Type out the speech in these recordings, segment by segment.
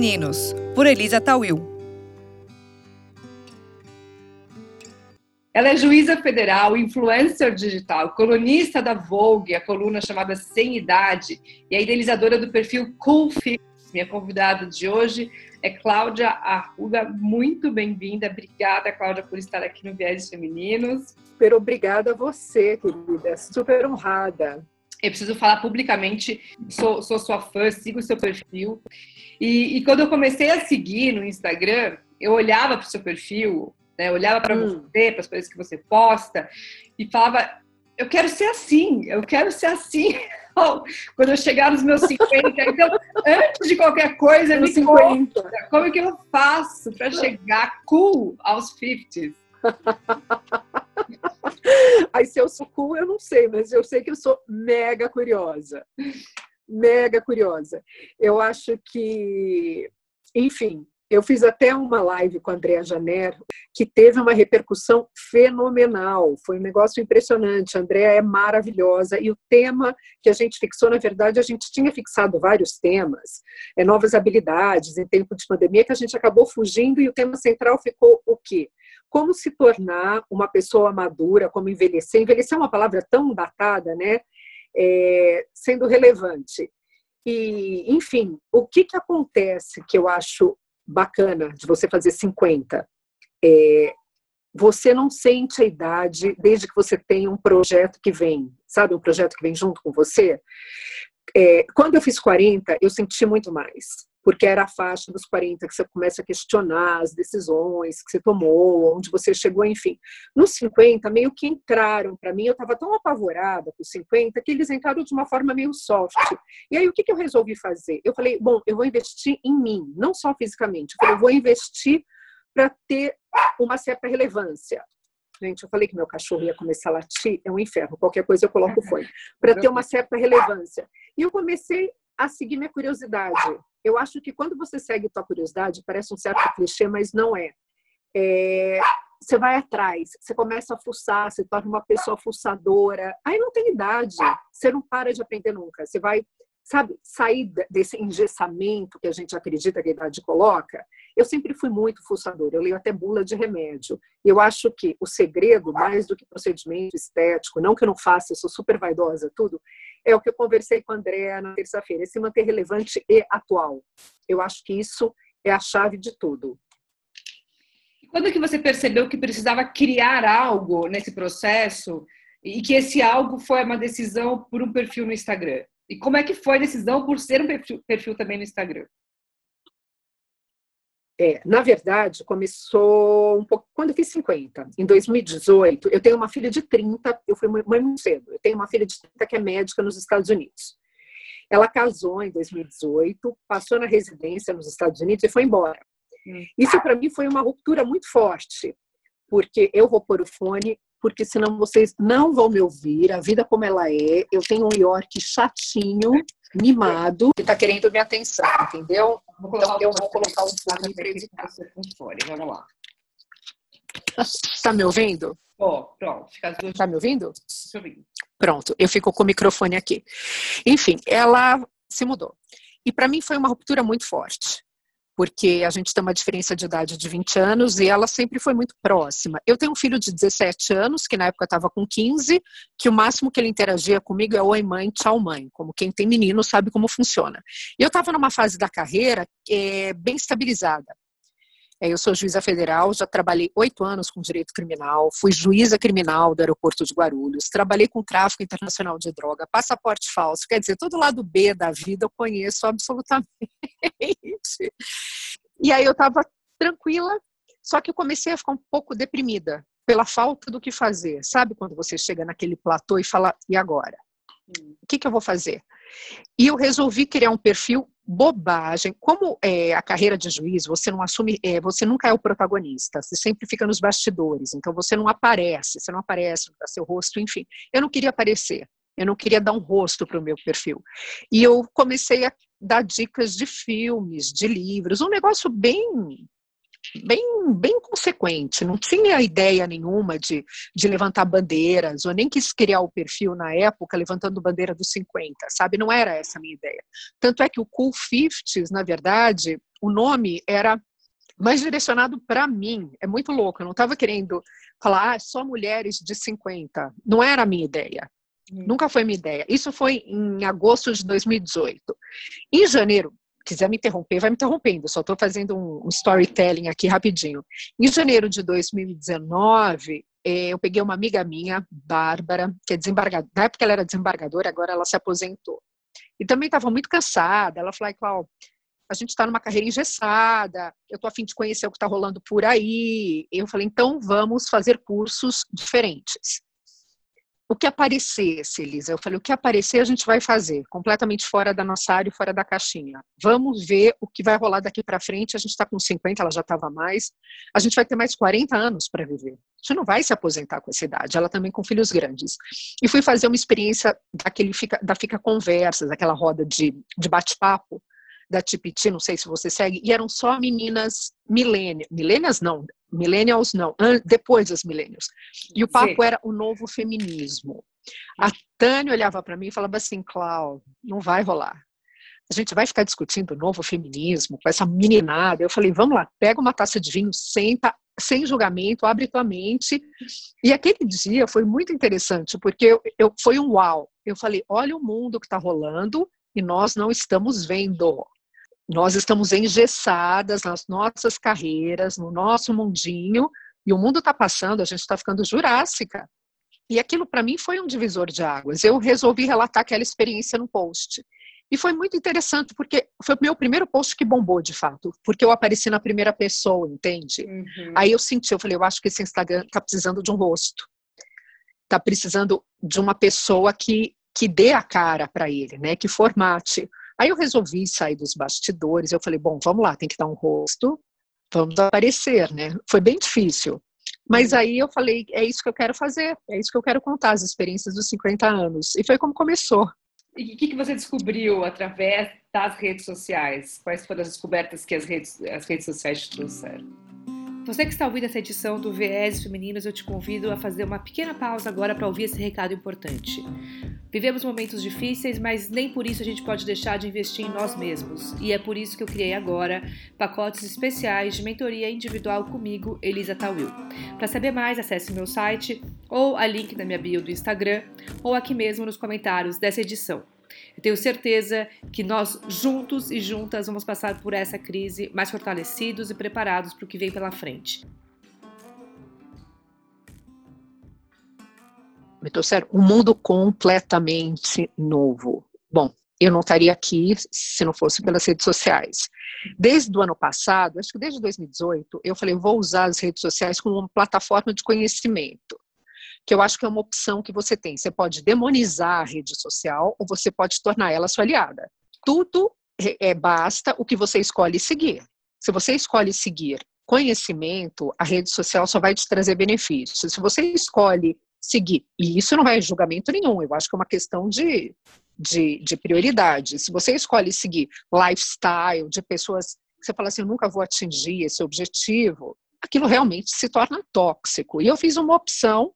Femininos, por Elisa Tawil. Ela é juíza federal, influencer digital, colunista da Vogue, a coluna chamada Sem Idade, e a idealizadora do perfil Cool Fit. Minha convidada de hoje é Cláudia Arruga. Muito bem-vinda. Obrigada, Cláudia, por estar aqui no Viés Femininos. Super obrigada a você, querida. Super honrada. Eu preciso falar publicamente, sou, sou sua fã, sigo o seu perfil. E, e, quando eu comecei a seguir no Instagram, eu olhava para o seu perfil, né? Eu olhava para hum. você, para as coisas que você posta, e falava: eu quero ser assim, eu quero ser assim. Quando eu chegar nos meus 50, então, antes de qualquer coisa, me 50. conta como é que eu faço para chegar cool aos 50 Aí se eu sou cool, eu não sei, mas eu sei que eu sou mega curiosa. Mega curiosa. Eu acho que, enfim, eu fiz até uma live com a Andrea Janer, que teve uma repercussão fenomenal. Foi um negócio impressionante. A Andrea é maravilhosa. E o tema que a gente fixou, na verdade, a gente tinha fixado vários temas, é, novas habilidades em tempo de pandemia, que a gente acabou fugindo, e o tema central ficou o quê? Como se tornar uma pessoa madura, como envelhecer. Envelhecer é uma palavra tão datada, né? É, sendo relevante. E, enfim, o que, que acontece que eu acho bacana de você fazer 50. É, você não sente a idade desde que você tem um projeto que vem, sabe? Um projeto que vem junto com você. É, quando eu fiz 40, eu senti muito mais, porque era a faixa dos 40 que você começa a questionar as decisões que você tomou, onde você chegou, enfim. Nos 50, meio que entraram para mim, eu estava tão apavorada com os 50 que eles entraram de uma forma meio soft. E aí, o que, que eu resolvi fazer? Eu falei, bom, eu vou investir em mim, não só fisicamente, eu, falei, eu vou investir para ter uma certa relevância. Gente, eu falei que meu cachorro ia começar a latir, é um inferno. Qualquer coisa eu coloco fone. Para ter uma certa relevância. E eu comecei a seguir minha curiosidade. Eu acho que quando você segue tua curiosidade, parece um certo clichê, mas não é. é você vai atrás, você começa a fuçar, você torna uma pessoa fuçadora. Aí não tem idade, você não para de aprender nunca. Você vai sabe, sair desse engessamento que a gente acredita que a idade coloca, eu sempre fui muito fuçadora, eu leio até bula de remédio. Eu acho que o segredo, mais do que procedimento estético, não que eu não faça, eu sou super vaidosa, tudo, é o que eu conversei com a Andréa na terça-feira, é se manter relevante e atual. Eu acho que isso é a chave de tudo. Quando que você percebeu que precisava criar algo nesse processo e que esse algo foi uma decisão por um perfil no Instagram? E como é que foi a decisão por ser um perfil, perfil também no Instagram? É, na verdade, começou um pouco quando eu fiz 50. Em 2018, eu tenho uma filha de 30, eu fui mãe muito cedo. Eu tenho uma filha de 30 que é médica nos Estados Unidos. Ela casou em 2018, passou na residência nos Estados Unidos e foi embora. Hum. Isso para mim foi uma ruptura muito forte, porque eu vou pôr o fone, porque senão vocês não vão me ouvir. A vida como ela é. Eu tenho um York chatinho, mimado, que está querendo minha atenção, entendeu? Então eu vou colocar um fone para evitar. Vamos lá. Está me ouvindo? Oh, pronto. Está me ouvindo? Pronto, eu fico com o microfone aqui. Enfim, ela se mudou. E para mim foi uma ruptura muito forte porque a gente tem uma diferença de idade de 20 anos e ela sempre foi muito próxima. Eu tenho um filho de 17 anos, que na época estava com 15, que o máximo que ele interagia comigo é oi mãe, tchau mãe, como quem tem menino sabe como funciona. E eu estava numa fase da carreira é, bem estabilizada. É, eu sou juíza federal, já trabalhei oito anos com direito criminal, fui juíza criminal do aeroporto de Guarulhos, trabalhei com tráfico internacional de droga, passaporte falso, quer dizer, todo lado B da vida eu conheço absolutamente. E aí eu estava tranquila, só que eu comecei a ficar um pouco deprimida pela falta do que fazer. Sabe quando você chega naquele platô e fala, e agora? O que, que eu vou fazer? E eu resolvi criar um perfil bobagem. Como é, a carreira de juiz, você não assume, é, você nunca é o protagonista, você sempre fica nos bastidores, então você não aparece, você não aparece, dá seu rosto, enfim. Eu não queria aparecer, eu não queria dar um rosto para o meu perfil. E eu comecei a dar dicas de filmes, de livros, um negócio bem bem, bem consequente, não tinha ideia nenhuma de, de levantar bandeiras, ou nem quis criar o perfil na época levantando bandeira dos 50, sabe? Não era essa a minha ideia. Tanto é que o Cool Fifties, na verdade, o nome era mais direcionado para mim. É muito louco. Eu não estava querendo falar ah, só mulheres de 50. Não era a minha ideia. Hum. Nunca foi minha ideia. Isso foi em agosto de 2018. Em janeiro, quiser me interromper, vai me interrompendo. Só estou fazendo um, storytelling aqui rapidinho. Em janeiro de 2019, eh, eu peguei uma amiga minha, Bárbara, que é desembargadora. Na época ela era desembargadora, agora ela se aposentou. E também estava muito cansada. Ela falou, Cláudia, a gente está numa carreira engessada, eu estou a fim de conhecer o que está rolando por aí. Eu falei, então vamos fazer cursos diferentes o que aparecesse, Elisa. Eu falei, o que aparecer a gente vai fazer, completamente fora da nossa área, fora da caixinha. Vamos ver o que vai rolar daqui para frente. A gente está com 50, ela já estava mais. A gente vai ter mais 40 anos para viver. A gente não vai se aposentar com essa idade. Ela também com filhos grandes. E fui fazer uma experiência daquele fica, da Fica Conversas, aquela roda de, de bate-papo da Tipiti, não sei se você segue, e eram só meninas milênias, milênias não, millennials não, depois das milênios. E o papo Sim. era o novo feminismo. A Tânia olhava para mim e falava assim, Cláudio, não vai rolar. A gente vai ficar discutindo o novo feminismo com essa meninada. Eu falei, vamos lá, pega uma taça de vinho, senta, sem julgamento, abre tua mente. E aquele dia foi muito interessante, porque eu, eu foi um uau. Eu falei, olha o mundo que está rolando e nós não estamos vendo. Nós estamos engessadas nas nossas carreiras, no nosso mundinho, e o mundo está passando, a gente está ficando jurássica. E aquilo para mim foi um divisor de águas. Eu resolvi relatar aquela experiência no post. E foi muito interessante, porque foi o meu primeiro post que bombou, de fato, porque eu apareci na primeira pessoa, entende? Uhum. Aí eu senti, eu falei, eu acho que esse Instagram está precisando de um rosto. Está precisando de uma pessoa que, que dê a cara para ele, né? Que formate. Aí eu resolvi sair dos bastidores. Eu falei, bom, vamos lá, tem que dar um rosto, vamos aparecer, né? Foi bem difícil. Mas aí eu falei, é isso que eu quero fazer, é isso que eu quero contar, as experiências dos 50 anos. E foi como começou. E o que, que você descobriu através das redes sociais? Quais foram as descobertas que as redes, as redes sociais te trouxeram? Você que está ouvindo essa edição do VS Femininos, eu te convido a fazer uma pequena pausa agora para ouvir esse recado importante. Vivemos momentos difíceis, mas nem por isso a gente pode deixar de investir em nós mesmos. E é por isso que eu criei agora pacotes especiais de mentoria individual comigo, Elisa Tawil. Para saber mais, acesse meu site ou a link na minha bio do Instagram ou aqui mesmo nos comentários dessa edição. Eu tenho certeza que nós, juntos e juntas, vamos passar por essa crise mais fortalecidos e preparados para o que vem pela frente. Me trouxeram um mundo completamente novo. Bom, eu não estaria aqui se não fosse pelas redes sociais. Desde o ano passado, acho que desde 2018, eu falei, vou usar as redes sociais como uma plataforma de conhecimento que eu acho que é uma opção que você tem. Você pode demonizar a rede social ou você pode tornar ela sua aliada. Tudo é, basta o que você escolhe seguir. Se você escolhe seguir conhecimento, a rede social só vai te trazer benefícios. Se você escolhe seguir, e isso não vai julgamento nenhum, eu acho que é uma questão de, de, de prioridade. Se você escolhe seguir lifestyle de pessoas que você fala assim, eu nunca vou atingir esse objetivo, aquilo realmente se torna tóxico. E eu fiz uma opção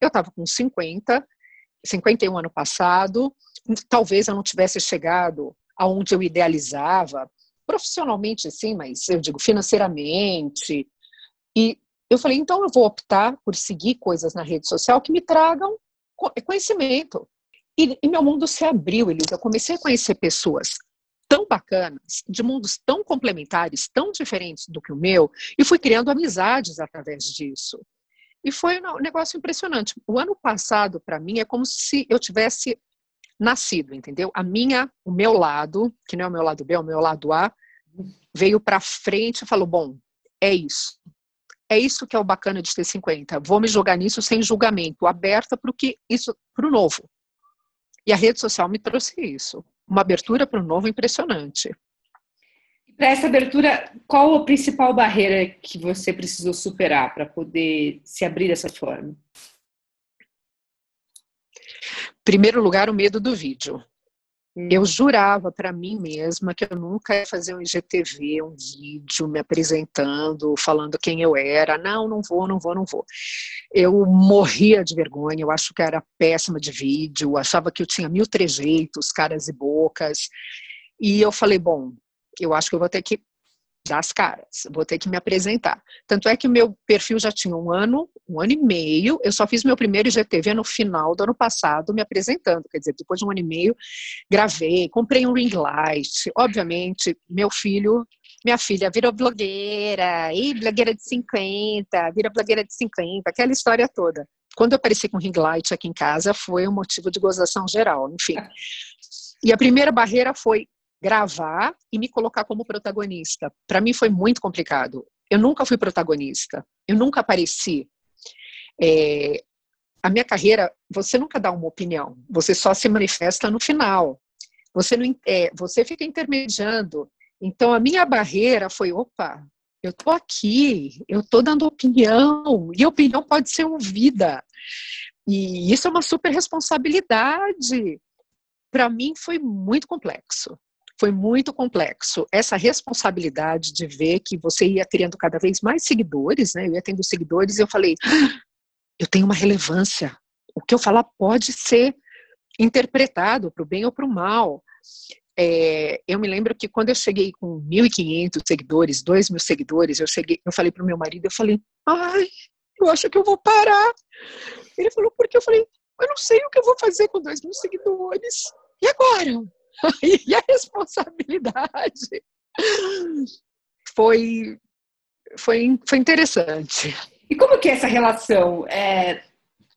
eu estava com 50, 51 ano passado, talvez eu não tivesse chegado aonde eu idealizava, profissionalmente sim, mas eu digo financeiramente. E eu falei, então eu vou optar por seguir coisas na rede social que me tragam conhecimento. E, e meu mundo se abriu, Elisa. Eu comecei a conhecer pessoas tão bacanas, de mundos tão complementares, tão diferentes do que o meu, e fui criando amizades através disso. E foi um negócio impressionante. O ano passado, para mim, é como se eu tivesse nascido, entendeu? A minha, o meu lado, que não é o meu lado B, é o meu lado A, veio para frente e falou: bom, é isso. É isso que é o bacana de ter 50. Vou me jogar nisso sem julgamento, aberta para o que isso, para o novo. E a rede social me trouxe isso, uma abertura para o novo impressionante. Para essa abertura, qual a principal barreira que você precisou superar para poder se abrir dessa forma? Primeiro lugar, o medo do vídeo. Hum. Eu jurava para mim mesma que eu nunca ia fazer um IGTV, um vídeo me apresentando, falando quem eu era. Não, não vou, não vou, não vou. Eu morria de vergonha, eu acho que era péssima de vídeo, achava que eu tinha mil trejeitos, caras e bocas. E eu falei, bom, eu acho que eu vou ter que dar as caras, vou ter que me apresentar. Tanto é que meu perfil já tinha um ano, um ano e meio, eu só fiz meu primeiro IGTV no final do ano passado, me apresentando, quer dizer, depois de um ano e meio, gravei, comprei um ring light, obviamente, meu filho, minha filha virou blogueira, e blogueira de 50, vira blogueira de 50, aquela história toda. Quando eu apareci com ring light aqui em casa, foi um motivo de gozação geral, enfim. E a primeira barreira foi gravar e me colocar como protagonista. Para mim foi muito complicado. Eu nunca fui protagonista, eu nunca apareci. É, a minha carreira, você nunca dá uma opinião, você só se manifesta no final. Você não, é, você fica intermediando. Então a minha barreira foi, opa, eu tô aqui, eu tô dando opinião e a opinião pode ser ouvida. E isso é uma super responsabilidade. Para mim foi muito complexo foi muito complexo. Essa responsabilidade de ver que você ia criando cada vez mais seguidores, né? Eu ia tendo seguidores e eu falei, ah, eu tenho uma relevância. O que eu falar pode ser interpretado para o bem ou para o mal. É, eu me lembro que quando eu cheguei com 1.500 seguidores, 2.000 seguidores, eu cheguei, eu falei para o meu marido, eu falei, ai, eu acho que eu vou parar. Ele falou, por quê? Eu falei, eu não sei o que eu vou fazer com 2.000 seguidores. E agora? e a responsabilidade foi, foi, foi interessante. E como que é essa relação? É,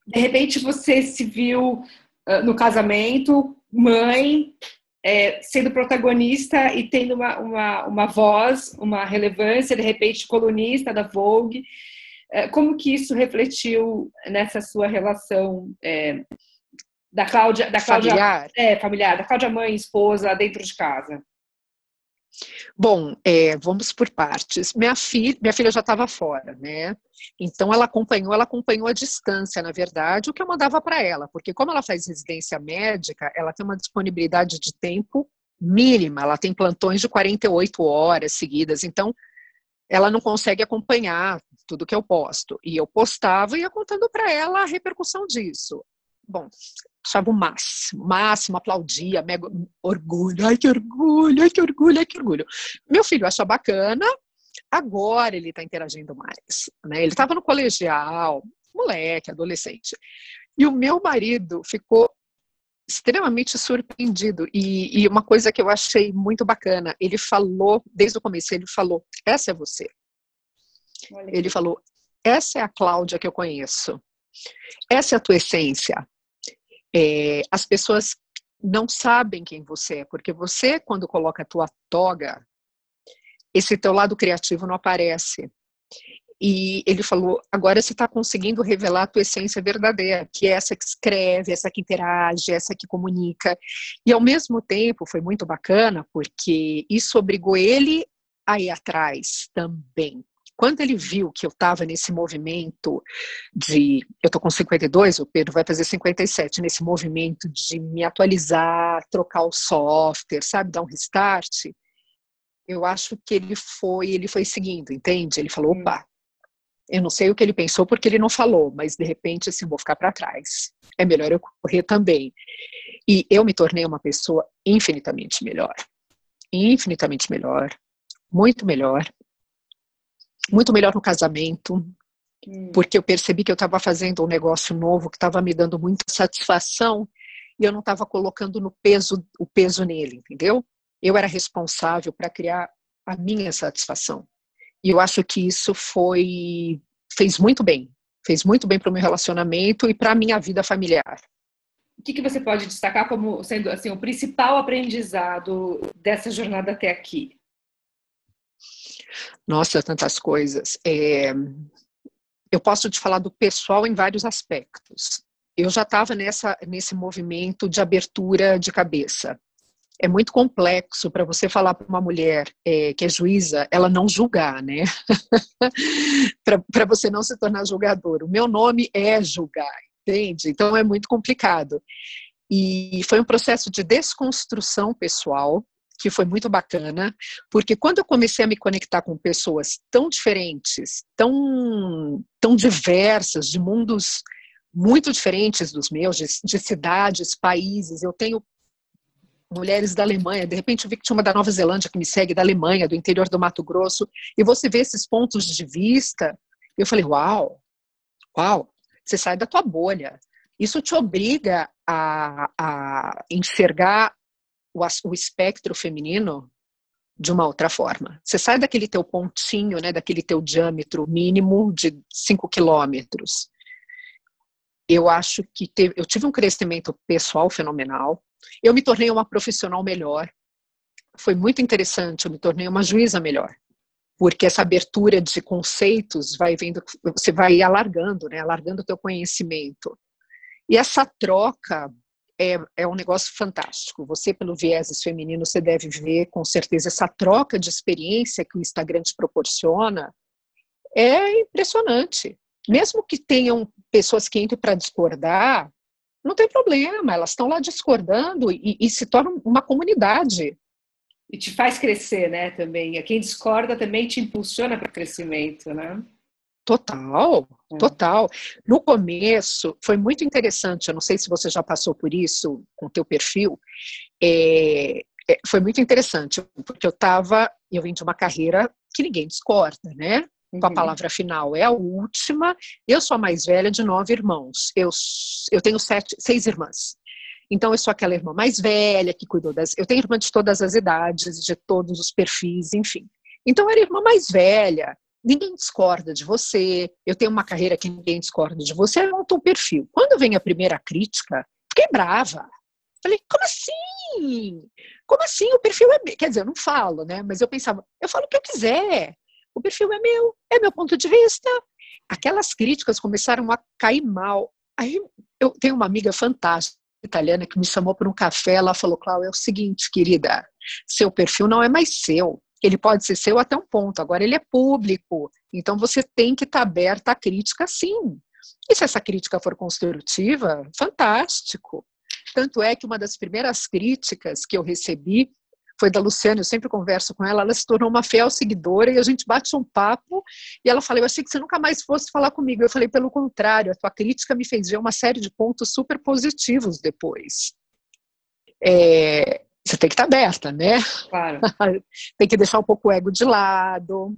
de repente você se viu uh, no casamento, mãe, é, sendo protagonista e tendo uma, uma, uma voz, uma relevância, de repente colunista da Vogue. É, como que isso refletiu nessa sua relação é, da Cláudia, da Cláudia familiar. É, familiar, da Cláudia mãe, esposa, dentro de casa? Bom, é, vamos por partes. Minha filha, minha filha já estava fora, né? Então ela acompanhou, ela acompanhou a distância, na verdade, o que eu mandava para ela, porque como ela faz residência médica, ela tem uma disponibilidade de tempo mínima, ela tem plantões de 48 horas seguidas, então ela não consegue acompanhar tudo que eu posto. E eu postava e ia contando para ela a repercussão disso. Bom, achava o máximo, máximo, aplaudia, mega orgulho, ai que orgulho, ai que orgulho, ai que orgulho. Meu filho acha bacana, agora ele está interagindo mais, né? Ele estava no colegial, moleque, adolescente. E o meu marido ficou extremamente surpreendido e, e, uma coisa que eu achei muito bacana, ele falou desde o começo, ele falou: essa é você. Ele falou: essa é a Cláudia que eu conheço. Essa é a tua essência é, as pessoas não sabem quem você é, porque você, quando coloca a tua toga, esse teu lado criativo não aparece. E ele falou: agora você está conseguindo revelar a tua essência verdadeira, que é essa que escreve, essa que interage, essa que comunica. E ao mesmo tempo foi muito bacana, porque isso obrigou ele a ir atrás também. Quando ele viu que eu estava nesse movimento de. Eu estou com 52, o Pedro vai fazer 57, nesse movimento de me atualizar, trocar o software, sabe, dar um restart, eu acho que ele foi, ele foi seguindo, entende? Ele falou, hum. opa, eu não sei o que ele pensou porque ele não falou, mas de repente assim, vou ficar para trás. É melhor eu correr também. E eu me tornei uma pessoa infinitamente melhor. Infinitamente melhor, muito melhor muito melhor no casamento, hum. porque eu percebi que eu estava fazendo um negócio novo que estava me dando muita satisfação e eu não estava colocando no peso o peso nele, entendeu? Eu era responsável para criar a minha satisfação. E eu acho que isso foi fez muito bem, fez muito bem para o meu relacionamento e para a minha vida familiar. O que, que você pode destacar como sendo assim o principal aprendizado dessa jornada até aqui? Nossa, tantas coisas. É, eu posso te falar do pessoal em vários aspectos. Eu já estava nesse movimento de abertura de cabeça. É muito complexo para você falar para uma mulher é, que é juíza, ela não julgar, né? para você não se tornar julgador. O meu nome é julgar, entende? Então é muito complicado. E foi um processo de desconstrução pessoal, que foi muito bacana, porque quando eu comecei a me conectar com pessoas tão diferentes, tão, tão diversas, de mundos muito diferentes dos meus, de, de cidades, países, eu tenho mulheres da Alemanha, de repente eu vi que tinha uma da Nova Zelândia que me segue, da Alemanha, do interior do Mato Grosso, e você vê esses pontos de vista, eu falei, uau, uau, você sai da tua bolha. Isso te obriga a, a enxergar o, o espectro feminino de uma outra forma. Você sai daquele teu pontinho, né, daquele teu diâmetro mínimo de 5 quilômetros. Eu acho que teve, eu tive um crescimento pessoal fenomenal. Eu me tornei uma profissional melhor. Foi muito interessante, eu me tornei uma juíza melhor. Porque essa abertura de conceitos vai vendo, você vai alargando, né, alargando o teu conhecimento. E essa troca é, é um negócio fantástico. Você, pelo viés feminino, você deve ver com certeza essa troca de experiência que o Instagram te proporciona é impressionante. Mesmo que tenham pessoas que entrem para discordar, não tem problema, elas estão lá discordando e, e se tornam uma comunidade. E te faz crescer, né, também. Quem discorda também te impulsiona para o crescimento, né? Total, é. total. No começo foi muito interessante. Eu não sei se você já passou por isso com o teu perfil. É, é, foi muito interessante porque eu estava, eu vim de uma carreira que ninguém discorda, né? Com a uhum. palavra final é a última. Eu sou a mais velha de nove irmãos. Eu, eu tenho sete, seis irmãs. Então, eu sou aquela irmã mais velha que cuidou das. Eu tenho irmã de todas as idades, de todos os perfis, enfim. Então, eu era a irmã mais velha, ninguém discorda de você, eu tenho uma carreira que ninguém discorda de você, é um perfil. Quando vem a primeira crítica, fiquei brava. Falei, como assim? Como assim? O perfil é meu. Quer dizer, eu não falo, né? Mas eu pensava, eu falo o que eu quiser. O perfil é meu, é meu ponto de vista. Aquelas críticas começaram a cair mal. Aí eu tenho uma amiga fantástica italiana que me chamou para um café, ela falou, Cláudia, é o seguinte, querida, seu perfil não é mais seu, ele pode ser seu até um ponto, agora ele é público, então você tem que estar tá aberta à crítica sim. E se essa crítica for construtiva, fantástico. Tanto é que uma das primeiras críticas que eu recebi foi da Luciana, eu sempre converso com ela, ela se tornou uma fiel seguidora e a gente bate um papo e ela falou, eu achei que você nunca mais fosse falar comigo. Eu falei, pelo contrário, a tua crítica me fez ver uma série de pontos super positivos depois. É, você tem que estar aberta, né? Claro. tem que deixar um pouco o ego de lado.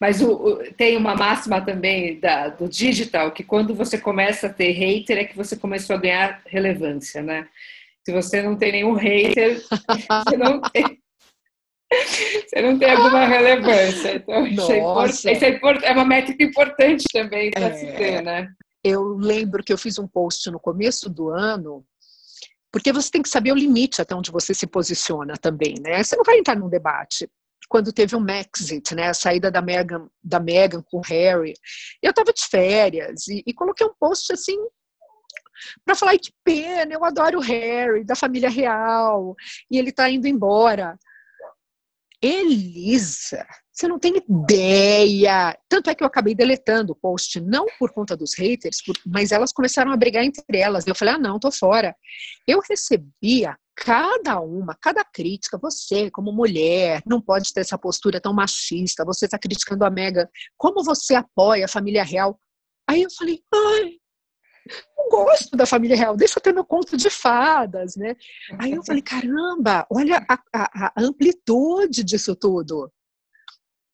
Mas o, o, tem uma máxima também da, do digital, que quando você começa a ter hater, é que você começou a ganhar relevância, né? Se você não tem nenhum hater, você não tem, você não tem alguma relevância. Então, isso, é, isso é, é, uma métrica importante também para é, se ter, né? Eu lembro que eu fiz um post no começo do ano porque você tem que saber o limite até onde você se posiciona também, né? Você não vai entrar num debate. Quando teve um Maxit, né, a saída da Meghan, da Meghan com o Harry, eu estava de férias e, e coloquei um post assim para falar que pena, eu adoro o Harry, da família real, e ele está indo embora. Elisa, você não tem ideia. Tanto é que eu acabei deletando o post, não por conta dos haters, mas elas começaram a brigar entre elas. Eu falei, ah, não, tô fora. Eu recebia cada uma, cada crítica. Você, como mulher, não pode ter essa postura tão machista. Você está criticando a Mega. Como você apoia a família real? Aí eu falei, ai, eu gosto da família real, deixa eu ter meu conto de fadas, né? Aí eu falei, caramba, olha a, a, a amplitude disso tudo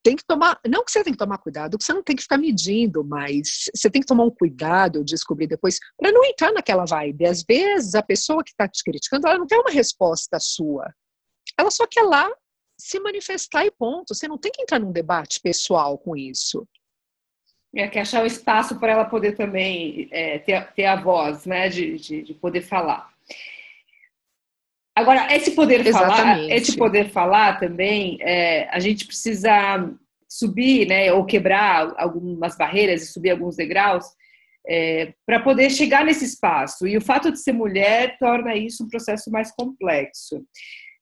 tem que tomar, não que você tem que tomar cuidado, que você não tem que ficar medindo, mas você tem que tomar um cuidado, eu descobri depois, para não entrar naquela vibe. Às vezes a pessoa que está te criticando, ela não quer uma resposta sua. Ela só quer lá se manifestar e ponto. Você não tem que entrar num debate pessoal com isso. É que achar o espaço para ela poder também é, ter, ter a voz, né, de, de, de poder falar. Agora, esse poder Exatamente. falar, esse poder falar também, é, a gente precisa subir, né, ou quebrar algumas barreiras e subir alguns degraus é, para poder chegar nesse espaço. E o fato de ser mulher torna isso um processo mais complexo.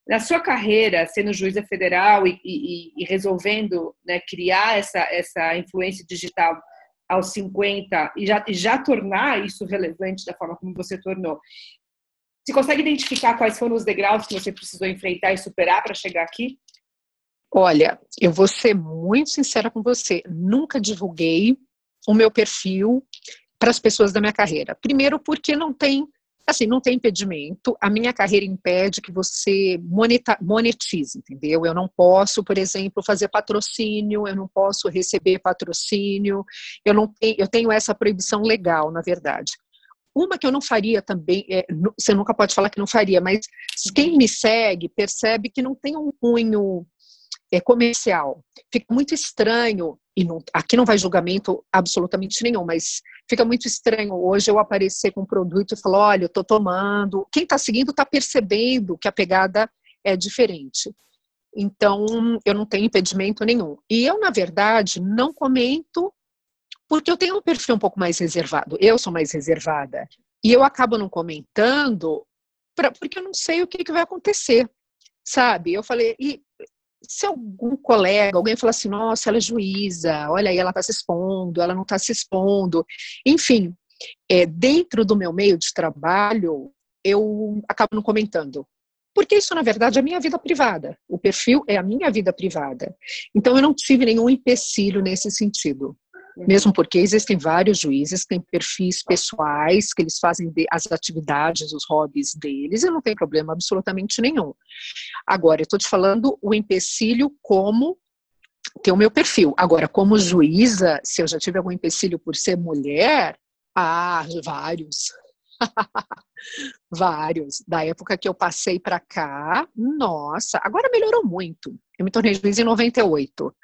Na sua carreira, sendo juíza federal e, e, e resolvendo né, criar essa, essa influência digital aos 50 e já, e já tornar isso relevante da forma como você tornou. Você consegue identificar quais foram os degraus que você precisou enfrentar e superar para chegar aqui? Olha, eu vou ser muito sincera com você. Nunca divulguei o meu perfil para as pessoas da minha carreira. Primeiro, porque não tem Assim, não tem impedimento. A minha carreira impede que você monetize, entendeu? Eu não posso, por exemplo, fazer patrocínio, eu não posso receber patrocínio, eu não tenho, eu tenho essa proibição legal, na verdade. Uma que eu não faria também, é, você nunca pode falar que não faria, mas quem me segue percebe que não tem um cunho é, comercial. Fica muito estranho, e não, aqui não vai julgamento absolutamente nenhum, mas fica muito estranho hoje eu aparecer com um produto e falar: olha, eu estou tomando. Quem está seguindo está percebendo que a pegada é diferente. Então, eu não tenho impedimento nenhum. E eu, na verdade, não comento porque eu tenho um perfil um pouco mais reservado. Eu sou mais reservada. E eu acabo não comentando pra, porque eu não sei o que, que vai acontecer, sabe? Eu falei, e se algum colega, alguém falar assim, nossa, ela é juíza, olha aí, ela está se expondo, ela não está se expondo. Enfim, é, dentro do meu meio de trabalho, eu acabo não comentando. Porque isso, na verdade, é a minha vida privada. O perfil é a minha vida privada. Então, eu não tive nenhum empecilho nesse sentido. Mesmo porque existem vários juízes que têm perfis pessoais, que eles fazem as atividades, os hobbies deles, e não tem problema absolutamente nenhum. Agora, eu estou te falando o empecilho como ter o meu perfil. Agora, como juíza, se eu já tive algum empecilho por ser mulher, ah, vários. vários. Da época que eu passei para cá, nossa, agora melhorou muito. Eu me tornei juiz em 98.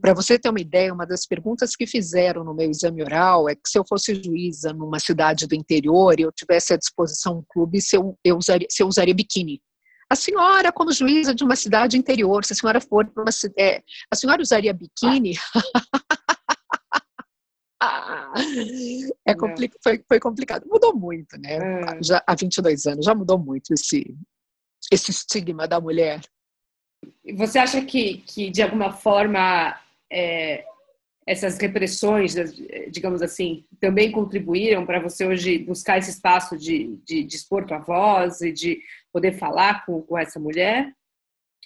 Para você ter uma ideia, uma das perguntas que fizeram no meu exame oral é que se eu fosse juíza numa cidade do interior e eu tivesse à disposição um clube, se eu, eu, usaria, se eu usaria biquíni. A senhora, como juíza de uma cidade interior, se a senhora for para uma cidade. É, a senhora usaria biquíni? é compli foi, foi, complicado. Mudou muito, né? É. Já, há 22 anos, já mudou muito esse, esse estigma da mulher. Você acha que, que de alguma forma, é, essas repressões, digamos assim, também contribuíram para você hoje buscar esse espaço de, de, de expor tua voz e de poder falar com, com essa mulher?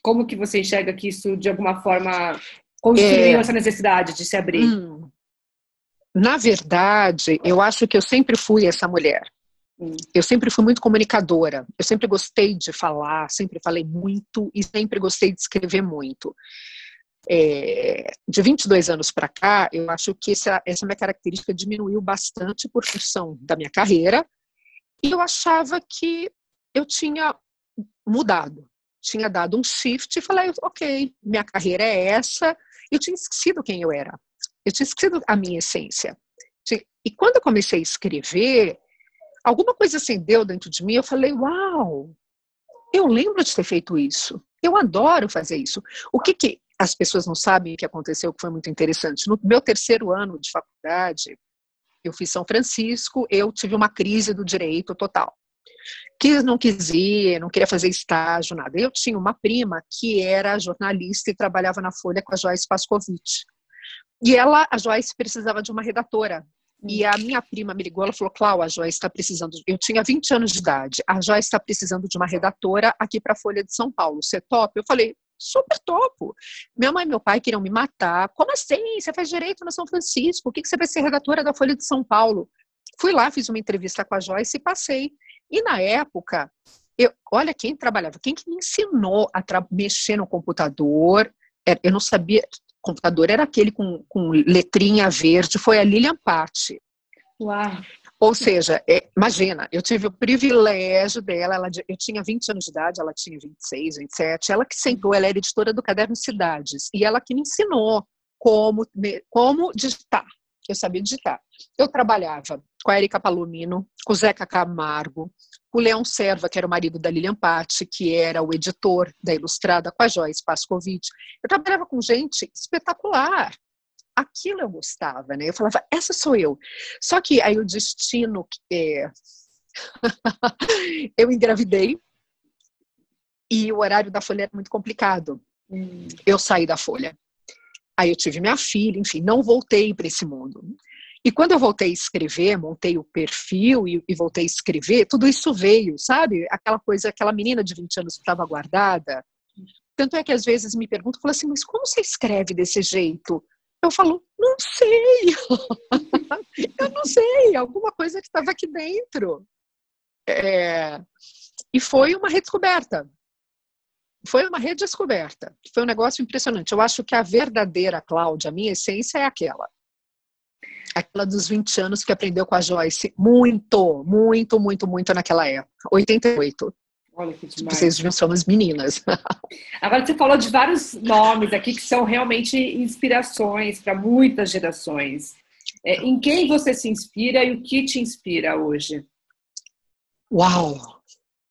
Como que você enxerga que isso, de alguma forma, construiu é... essa necessidade de se abrir? Hum. Na verdade, eu acho que eu sempre fui essa mulher. Eu sempre fui muito comunicadora, eu sempre gostei de falar, sempre falei muito e sempre gostei de escrever muito. É, de 22 anos para cá, eu acho que essa, essa minha característica diminuiu bastante por função da minha carreira. E eu achava que eu tinha mudado, tinha dado um shift e falei, ok, minha carreira é essa, eu tinha esquecido quem eu era, eu tinha esquecido a minha essência. E quando eu comecei a escrever, alguma coisa acendeu dentro de mim. Eu falei, uau, eu lembro de ter feito isso. Eu adoro fazer isso. O que, que as pessoas não sabem que aconteceu, que foi muito interessante? No meu terceiro ano de faculdade, eu fiz São Francisco, eu tive uma crise do direito total. Que não quis ir, não queria fazer estágio, nada. Eu tinha uma prima que era jornalista e trabalhava na Folha com a Joyce Pascovitch. E ela, a Joyce, precisava de uma redatora. E a minha prima me ligou, ela falou, Cláudia, a Joyce está precisando, eu tinha 20 anos de idade, a Joyce está precisando de uma redatora aqui para a Folha de São Paulo, você top? Eu falei, super topo. Minha mãe e meu pai queriam me matar. Como assim? Você faz direito na São Francisco, o que, que você vai ser redatora da Folha de São Paulo? Fui lá, fiz uma entrevista com a Joyce e passei. E na época, eu, olha quem trabalhava, quem que me ensinou a mexer no computador, é, eu não sabia, computador era aquele com, com letrinha verde, foi a Lilian Patti. Uau! Ou seja, é, imagina, eu tive o privilégio dela, ela, eu tinha 20 anos de idade, ela tinha 26, 27, ela que sentou, ela era editora do Caderno Cidades, e ela que me ensinou como, como digitar, eu sabia digitar. Eu trabalhava com a Erika Palomino, com o Zeca Camargo, o Leão Serva, que era o marido da Lilian Patti, que era o editor da Ilustrada, com a Joyce Pascovitch. Eu trabalhava com gente espetacular. Aquilo eu gostava, né? Eu falava, essa sou eu. Só que aí o destino é... eu engravidei e o horário da Folha era muito complicado. Hum. Eu saí da Folha. Aí eu tive minha filha, enfim, não voltei para esse mundo. E quando eu voltei a escrever, montei o perfil e, e, voltei a escrever, tudo isso veio, sabe? Aquela coisa, aquela menina de 20 anos que estava guardada. Tanto é que às vezes me perguntam, falam assim, mas como você escreve desse jeito? Eu falo, não sei. eu não sei, alguma coisa que estava aqui dentro. É, e foi uma redescoberta. Foi uma redescoberta. Foi um negócio impressionante. Eu acho que a verdadeira Cláudia, a minha essência é aquela. Aquela dos 20 anos que aprendeu com a Joyce. Muito, muito, muito, muito naquela época. 88. Olha que demais. Vocês viram, somos meninas. Agora você falou de vários nomes aqui que são realmente inspirações para muitas gerações. É, em quem você se inspira e o que te inspira hoje? Uau!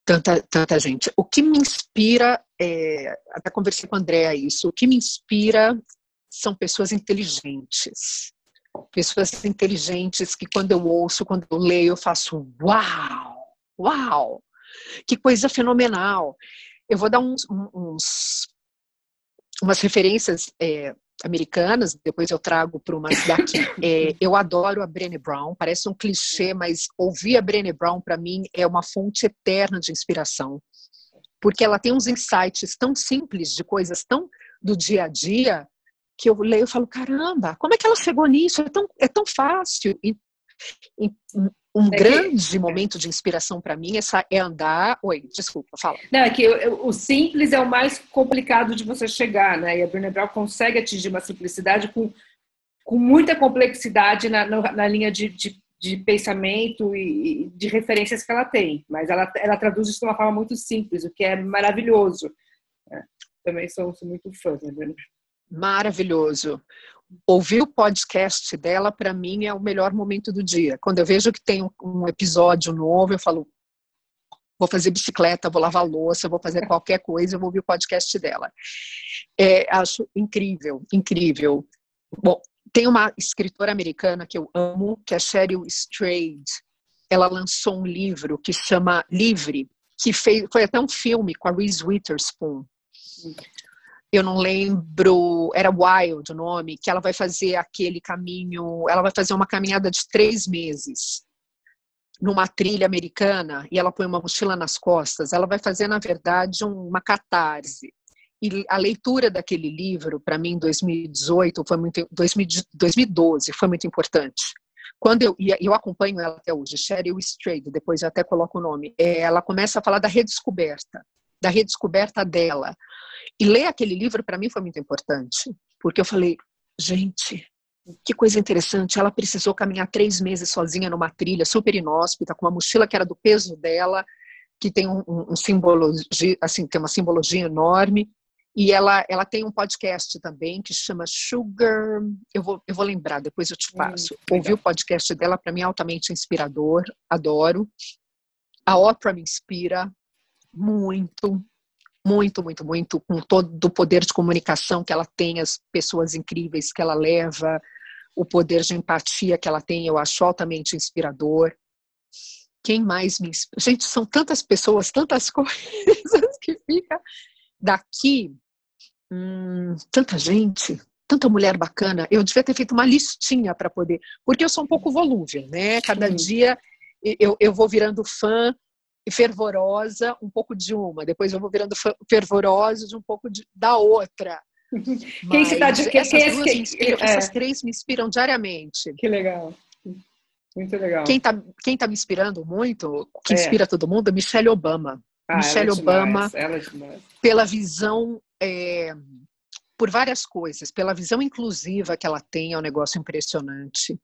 Tanta, tanta gente. O que me inspira, é, até conversei com a Andréa isso, o que me inspira são pessoas inteligentes. Pessoas inteligentes que quando eu ouço, quando eu leio, eu faço uau! Uau! Que coisa fenomenal! Eu vou dar uns, uns umas referências é, americanas, depois eu trago para umas daqui. É, eu adoro a Brené Brown, parece um clichê, mas ouvir a Brené Brown para mim é uma fonte eterna de inspiração, porque ela tem uns insights tão simples de coisas tão do dia a dia que eu leio e falo caramba, como é que ela chegou nisso? É tão, é tão fácil. E, e um é grande que... momento de inspiração para mim é andar. Oi, desculpa, fala. Não, é que o, simples é o mais complicado de você chegar, né? E a Brené Brown consegue atingir uma simplicidade com, com muita complexidade na, na linha de, de, de, pensamento e de referências que ela tem. Mas ela, ela traduz isso de uma forma muito simples, o que é maravilhoso. É, também sou, sou muito fã da Brené Maravilhoso ouvir o podcast dela, para mim, é o melhor momento do dia. Quando eu vejo que tem um episódio novo, eu falo, vou fazer bicicleta, vou lavar louça, vou fazer qualquer coisa, eu vou ouvir o podcast dela. É, acho incrível, incrível. Bom, tem uma escritora americana que eu amo, que é Sheryl Strayed. Ela lançou um livro que chama Livre, que fez, foi até um filme com a Reese Witherspoon eu não lembro, era Wild o nome, que ela vai fazer aquele caminho, ela vai fazer uma caminhada de três meses numa trilha americana e ela põe uma mochila nas costas. Ela vai fazer, na verdade, uma catarse. E a leitura daquele livro, para mim, em 2018, foi muito, 2012, foi muito importante. Quando eu, eu acompanho ela até hoje, Sheryl Strayed, depois eu até coloco o nome, é, ela começa a falar da redescoberta, da redescoberta dela, e ler aquele livro para mim foi muito importante, porque eu falei, gente, que coisa interessante. Ela precisou caminhar três meses sozinha numa trilha super inóspita, com uma mochila que era do peso dela, que tem um, um, um simbologia, assim, tem uma simbologia enorme. E ela, ela tem um podcast também que chama Sugar. Eu vou, eu vou lembrar, depois eu te hum, passo. Hum, Ouvir o podcast dela, para mim, é altamente inspirador, adoro. A Oprah me inspira muito muito, muito, muito, com todo o poder de comunicação que ela tem, as pessoas incríveis que ela leva, o poder de empatia que ela tem, eu acho altamente inspirador. Quem mais me inspira? Gente, são tantas pessoas, tantas coisas que fica daqui, hum, tanta gente, tanta mulher bacana. Eu devia ter feito uma listinha para poder, porque eu sou um pouco volúvel, né? Cada dia eu, eu vou virando fã fervorosa um pouco de uma, depois eu vou virando fervorosa de um pouco de, da outra. Quem se dá de, essas, quem, duas quem, inspiram, é. essas três me inspiram diariamente. Que legal. Muito legal. Quem está quem tá me inspirando muito, que é. inspira todo mundo, é Michelle Obama. Ah, Michelle é Obama, é pela visão, é, por várias coisas, pela visão inclusiva que ela tem, é um negócio impressionante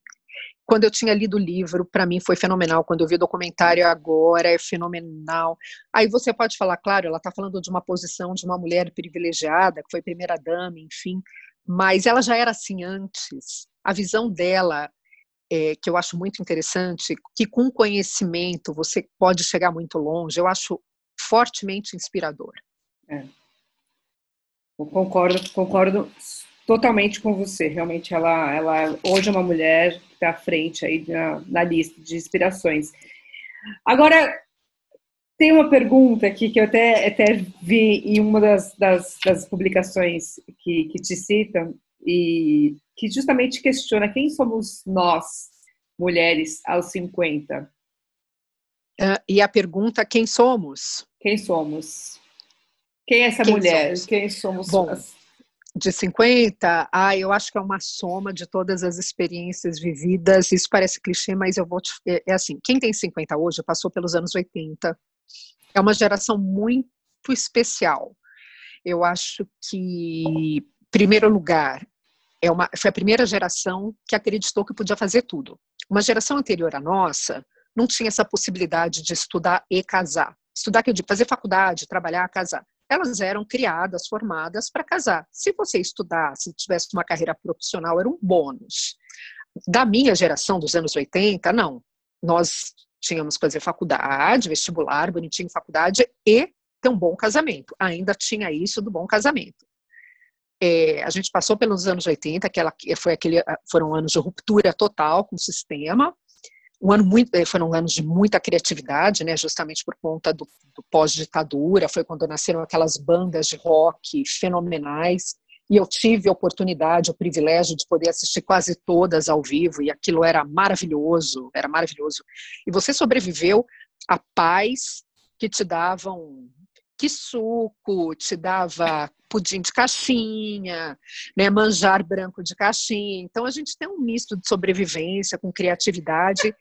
quando eu tinha lido o livro, para mim foi fenomenal. Quando eu vi o documentário agora, é fenomenal. Aí você pode falar, claro, ela está falando de uma posição de uma mulher privilegiada, que foi primeira-dama, enfim, mas ela já era assim antes. A visão dela, é, que eu acho muito interessante, que com conhecimento você pode chegar muito longe, eu acho fortemente inspirador. É. Eu concordo, concordo totalmente com você. Realmente, ela, ela hoje é uma mulher que está à frente aí na, na lista de inspirações. Agora, tem uma pergunta aqui que eu até, até vi em uma das, das, das publicações que, que te citam e que justamente questiona quem somos nós, mulheres, aos 50. Uh, ah, e a pergunta, quem somos? Quem somos? Quem é essa quem mulher? Somos? Quem somos Bom, nós? De 50, ah, eu acho que é uma soma de todas as experiências vividas. Isso parece clichê, mas eu vou te, é, é assim, quem tem 50 hoje passou pelos anos 80. É uma geração muito especial. Eu acho que, em primeiro lugar, é uma, foi a primeira geração que acreditou que podia fazer tudo. Uma geração anterior à nossa não tinha essa possibilidade de estudar e casar. Estudar, que eu digo, fazer faculdade, trabalhar, casar elas eram criadas, formadas para casar. Se você estudasse, tivesse uma carreira profissional, era um bônus. Da minha geração, dos anos 80, não. Nós tínhamos que fazer faculdade, vestibular, bonitinho, faculdade e ter um bom casamento. Ainda tinha isso do bom casamento. É, a gente passou pelos anos 80, que foi aquele, foram anos de ruptura total com o sistema, um ano muito, eh, foram anos de muita criatividade, né, justamente por conta do, do pós-ditadura, foi quando nasceram aquelas bandas de rock fenomenais, e eu tive a oportunidade, o privilégio de poder assistir quase todas ao vivo, e aquilo era maravilhoso, era maravilhoso. E você sobreviveu a paz que te davam que suco, te dava pudim de caixinha, né, manjar branco de caixinha. Então a gente tem um misto de sobrevivência com criatividade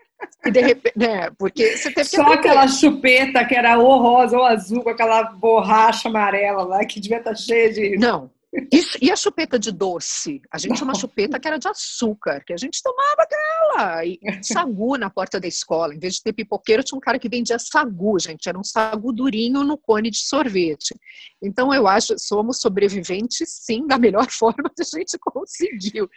e de repente, né, porque você teve que Só aquela chupeta que era ou rosa ou azul com aquela borracha amarela lá que devia estar tá cheia de Não, isso, e a chupeta de doce? A gente tinha uma chupeta que era de açúcar, que a gente tomava aquela. E sagu na porta da escola. Em vez de ter pipoqueiro, tinha um cara que vendia sagu, gente. Era um sagu durinho no cone de sorvete. Então, eu acho somos sobreviventes, sim, da melhor forma que a gente conseguiu.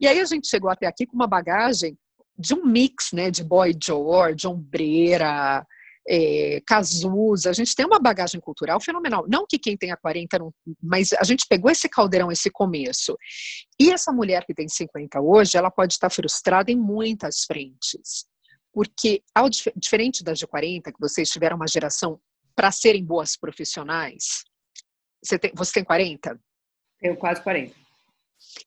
E aí a gente chegou até aqui com uma bagagem de um mix, né? De Boy George, ombreira, é, Cazuza, a gente tem uma bagagem cultural fenomenal. Não que quem tenha 40, não, mas a gente pegou esse caldeirão, esse começo. E essa mulher que tem 50 hoje, ela pode estar frustrada em muitas frentes. Porque, ao, diferente das de 40, que vocês tiveram uma geração para serem boas profissionais, você tem, você tem 40? Eu quase 40.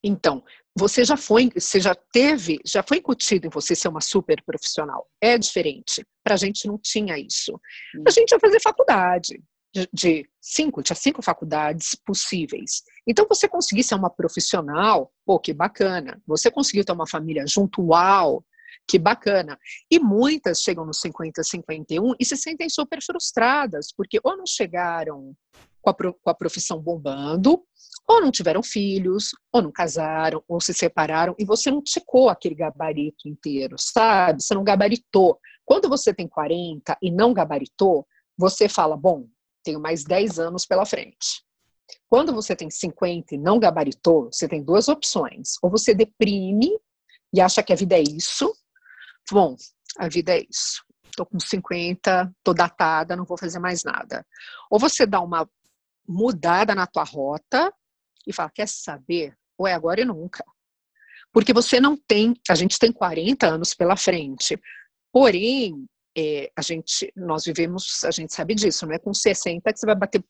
Então, você já foi, você já teve, já foi incutido em você ser uma super profissional. É diferente. Para a gente não tinha isso. Hum. A gente ia fazer faculdade de, de cinco, tinha cinco faculdades possíveis. Então, você conseguir ser uma profissional, pô, que bacana. Você conseguiu ter uma família junto, uau, que bacana. E muitas chegam nos 50, 51 e se sentem super frustradas, porque ou não chegaram com a, com a profissão bombando, ou não tiveram filhos, ou não casaram, ou se separaram, e você não checou aquele gabarito inteiro, sabe? Você não gabaritou. Quando você tem 40 e não gabaritou, você fala, bom, tenho mais 10 anos pela frente. Quando você tem 50 e não gabaritou, você tem duas opções. Ou você deprime e acha que a vida é isso. Bom, a vida é isso. Estou com 50, estou datada, não vou fazer mais nada. Ou você dá uma mudada na tua rota e fala: quer saber? Ou é agora e nunca. Porque você não tem, a gente tem 40 anos pela frente. Porém, é, a gente, nós vivemos, a gente sabe disso, não é com 60 que você vai bater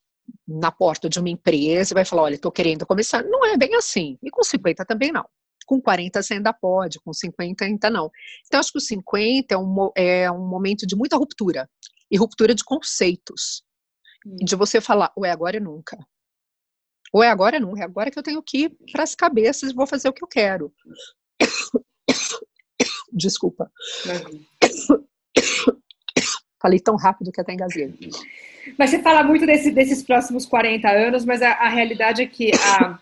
na porta de uma empresa e vai falar, olha, estou querendo começar. Não é bem assim. E com 50 também não. Com 40 você ainda pode, com 50 ainda não. Então, acho que o 50 é um, é um momento de muita ruptura. E ruptura de conceitos. Hum. De você falar, ou é agora e nunca. Ou é agora não, é agora que eu tenho que ir para as cabeças e vou fazer o que eu quero. Desculpa. Falei tão rápido que até engasguei. Mas você fala muito desse, desses próximos 40 anos, mas a, a realidade é que a,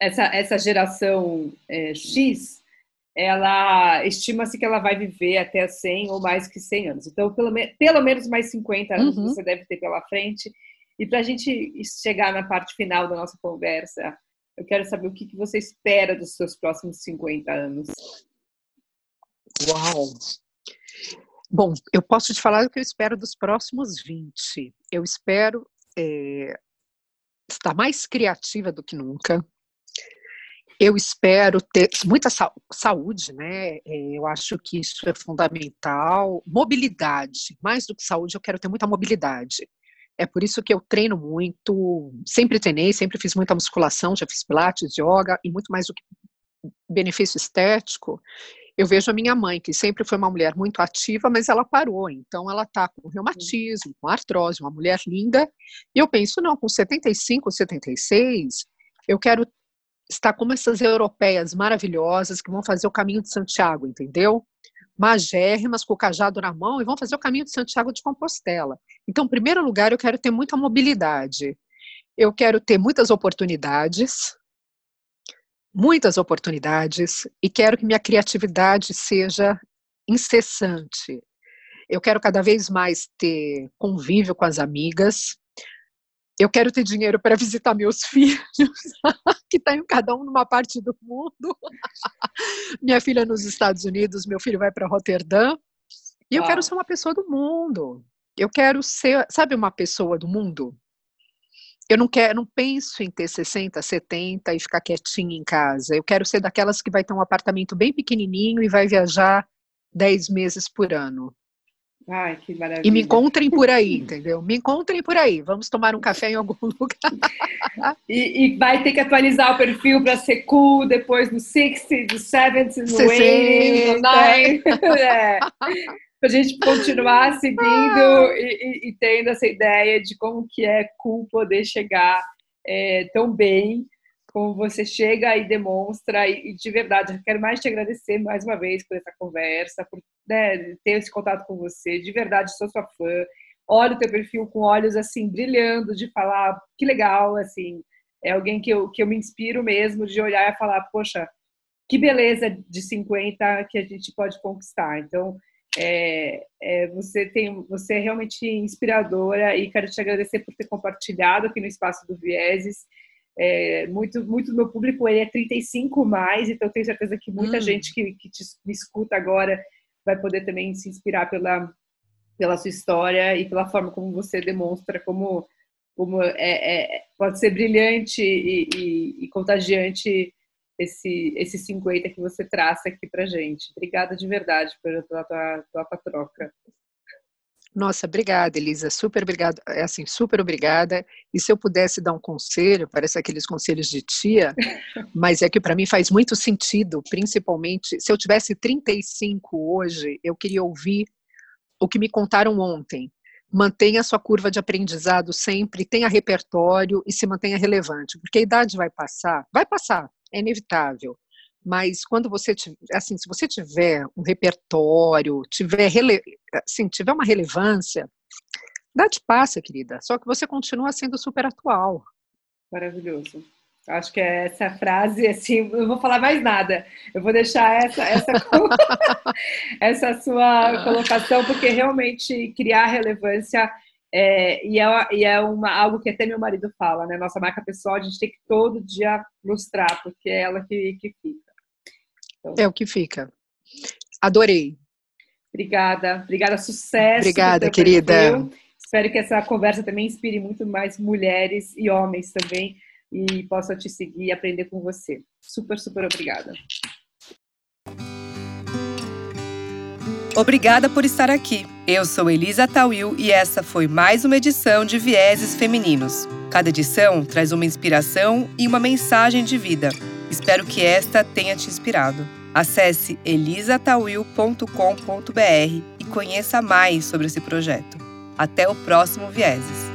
essa, essa geração é, X, ela estima-se que ela vai viver até 100 ou mais que 100 anos. Então, pelo, pelo menos mais 50 anos uhum. você deve ter pela frente. E para a gente chegar na parte final da nossa conversa, eu quero saber o que, você espera dos seus próximos 50 anos. Uau! Bom, eu posso te falar o que eu espero dos próximos 20. Eu espero é, estar mais criativa do que nunca. Eu espero ter muita saúde, né? É, eu acho que isso é fundamental. Mobilidade, mais do que saúde, eu quero ter muita mobilidade. É por isso que eu treino muito, sempre treinei, sempre fiz muita musculação, já fiz pilates, yoga e muito mais do que benefício estético. Eu vejo a minha mãe, que sempre foi uma mulher muito ativa, mas ela parou. Então, ela está com reumatismo, com artrose, uma mulher linda. E eu penso, não, com 75, 76, eu quero estar como essas europeias maravilhosas que vão fazer o caminho de Santiago, entendeu? Magérrimas, com o cajado na mão, e vão fazer o caminho de Santiago de Compostela. Então, em primeiro lugar, eu quero ter muita mobilidade. Eu quero ter muitas oportunidades, muitas oportunidades e quero que minha criatividade seja incessante. Eu quero cada vez mais ter convívio com as amigas. Eu quero ter dinheiro para visitar meus filhos, que estão cada um numa parte do mundo. Minha filha nos Estados Unidos, meu filho vai para Roterdã. E eu quero ser uma pessoa do mundo. Eu quero ser, sabe, uma pessoa do mundo? eu não quero, não penso em ter 60, 70 e ficar quietinha em casa. Eu quero ser daquelas que vai ter um apartamento bem pequenininho e vai viajar 10 meses por ano. Ai, que maravilha. E me encontrem por aí, entendeu? Me encontrem por aí. Vamos tomar um café em algum lugar. e, e vai ter que atualizar o perfil para ser cool depois no 60, no 70, no 80, no 90. é para a gente continuar seguindo ah. e, e, e, tendo essa ideia de como que é cool poder chegar é, tão bem como você chega e demonstra e, e, de verdade eu quero mais te agradecer mais uma vez por essa conversa por né, ter esse contato com você de verdade sou sua fã olho o teu perfil com olhos assim brilhando de falar que legal assim é alguém que eu, que eu me inspiro mesmo de olhar e falar poxa que beleza de 50 que a gente pode conquistar então é, é, você tem, você é realmente inspiradora e quero te agradecer por ter compartilhado aqui no espaço do Vieses. É, muito, muito do meu público ele é 35 mais, então tenho certeza que muita hum. gente que, que te, me escuta agora vai poder também se inspirar pela, pela sua história e pela forma como você demonstra como, como é, é pode ser brilhante e, e, e contagiante esse, esse 50 que você traça aqui para gente. Obrigada de verdade pela, pela tua, tua, tua troca. Nossa, obrigada, Elisa. Super obrigada. É assim, super obrigada. E se eu pudesse dar um conselho, parece aqueles conselhos de tia, mas é que para mim faz muito sentido, principalmente se eu tivesse 35 hoje, eu queria ouvir o que me contaram ontem. Mantenha sua curva de aprendizado sempre, tenha repertório e se mantenha relevante, porque a idade vai passar, vai passar, é inevitável. Mas quando você assim, se você tiver um repertório, tiver rele, assim, tiver uma relevância, idade passa, querida. Só que você continua sendo super atual. Maravilhoso. Acho que é essa frase, assim, não vou falar mais nada. Eu vou deixar essa, essa, essa sua colocação, porque realmente criar relevância é, e é, e é uma, algo que até meu marido fala, né? Nossa marca pessoal, a gente tem que todo dia mostrar, porque é ela que, que fica. Então, é o que fica. Adorei. Obrigada, obrigada, sucesso. Obrigada, querida. Perfil. Espero que essa conversa também inspire muito mais mulheres e homens também e possa te seguir e aprender com você. Super, super obrigada. Obrigada por estar aqui. Eu sou Elisa Tawil e essa foi mais uma edição de Vieses Femininos. Cada edição traz uma inspiração e uma mensagem de vida. Espero que esta tenha te inspirado. Acesse elisatawil.com.br e conheça mais sobre esse projeto. Até o próximo Vieses.